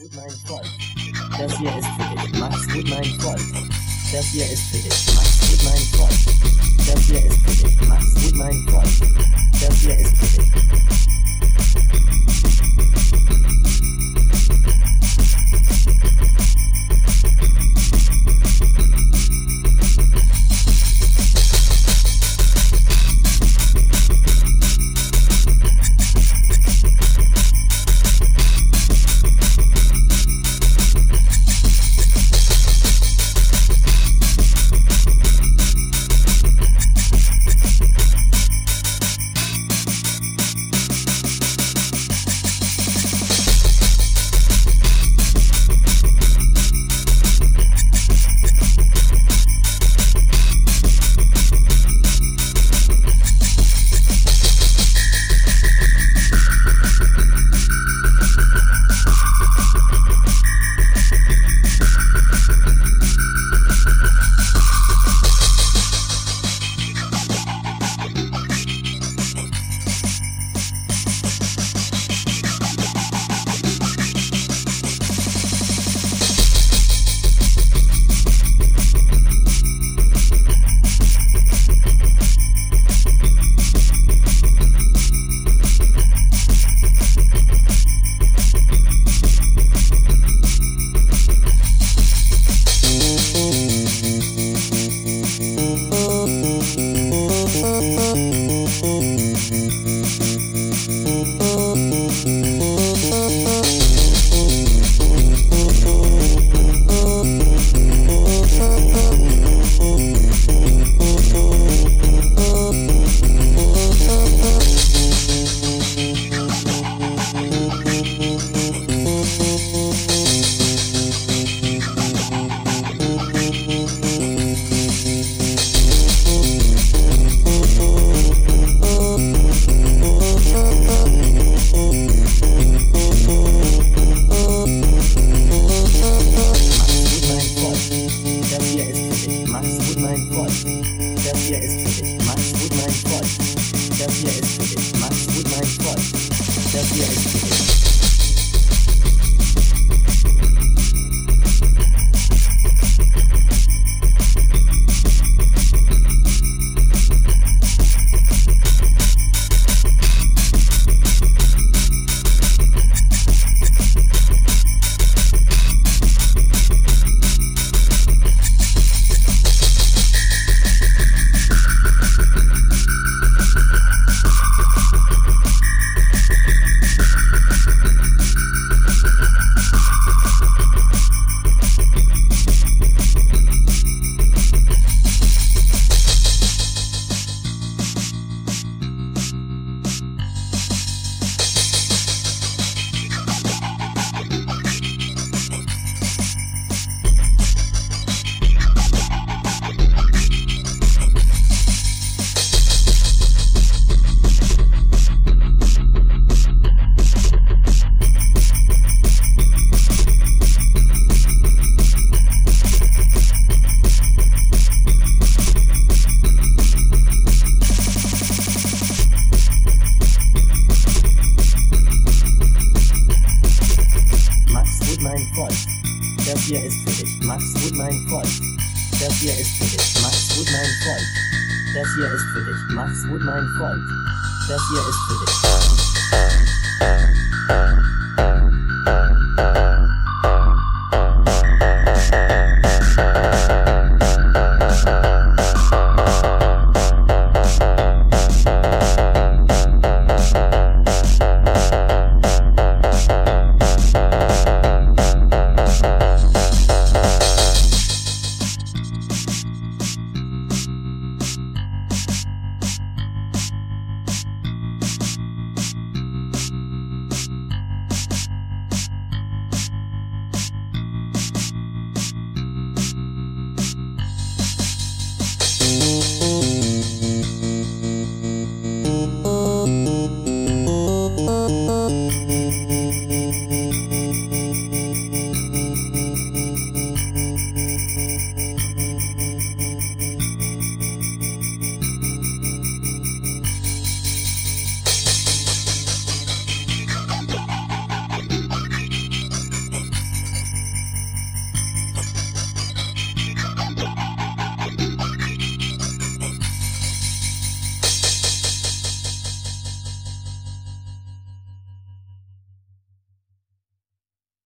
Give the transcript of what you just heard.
gut, mein Freund. Das hier ist für dich. Mach's gut, mein Freund. Das hier ist für dich. Mach's gut, mein Freund. Das hier ist für dich. Mach's gut, mein Freund. Mein Freund. Das hier ist für dich. Das hier ist für dich. Mach's gut, mein Freund. Das hier ist für dich. Mach's gut, mein Freund. Das hier ist für dich. Mach's gut, mein Freund. Das hier ist für dich.